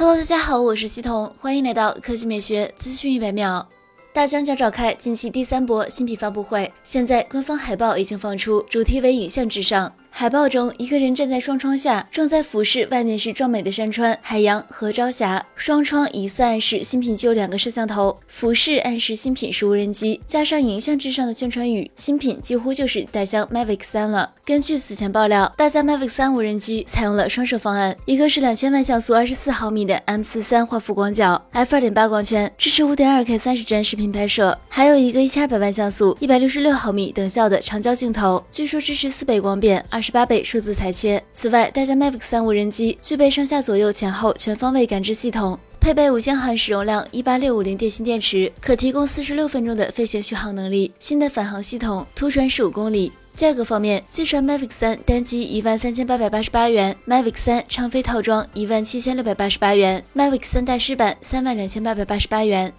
Hello，大家好，我是西彤，欢迎来到科技美学资讯一百秒。大疆将召开近期第三波新品发布会，现在官方海报已经放出，主题为影像至上。海报中，一个人站在双窗下，正在俯视外面是壮美的山川、海洋和朝霞。双窗疑似暗示新品具有两个摄像头，俯视暗示新品是无人机。加上影像至上的宣传语，新品几乎就是大疆 Mavic 3了。根据此前爆料，大疆 Mavic 3无人机采用了双摄方案，一个是两千万像素、二十四毫米的 M 四三画幅广角，f 二点八光圈，支持五点二 K 三十帧视频拍摄，还有一个一千二百万像素、一百六十六毫米等效的长焦镜头，据说支持四倍光变、二二。十八倍数字裁切。此外，大疆 Mavic 3无人机具备上下左右前后全方位感知系统，配备五千毫安时容量、一八六五零电芯电池，可提供四十六分钟的飞行续航能力。新的返航系统，途传十五公里。价格方面，据传 Mavic 3单机一万三千八百八十八元，Mavic 3长飞套装一万七千六百八十八元，Mavic 3大师版三万两千八百八十八元。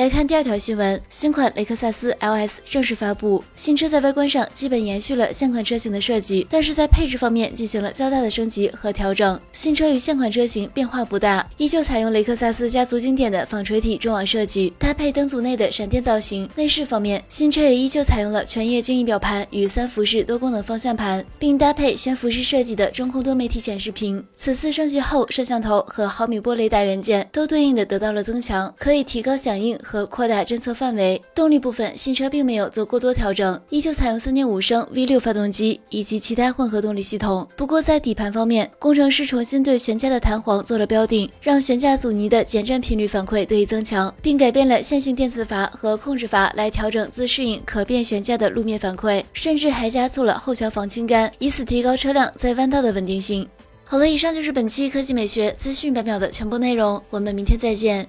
来看第二条新闻，新款雷克萨斯 LS 正式发布。新车在外观上基本延续了现款车型的设计，但是在配置方面进行了较大的升级和调整。新车与现款车型变化不大，依旧采用雷克萨斯家族经典的纺锤体中网设计，搭配灯组内的闪电造型。内饰方面，新车也依旧采用了全液晶仪表盘与三辐式多功能方向盘，并搭配悬浮式设计的中控多媒体显示屏。此次升级后，摄像头和毫米波雷达元件都对应的得到了增强，可以提高响应。和扩大侦测范围。动力部分，新车并没有做过多调整，依旧采用3.5升 V6 发动机以及其他混合动力系统。不过在底盘方面，工程师重新对悬架的弹簧做了标定，让悬架阻尼的减震频率反馈得以增强，并改变了线性电磁阀和控制阀来调整自适应可变悬架的路面反馈，甚至还加速了后桥防倾杆，以此提高车辆在弯道的稳定性。好了，以上就是本期科技美学资讯百秒的全部内容，我们明天再见。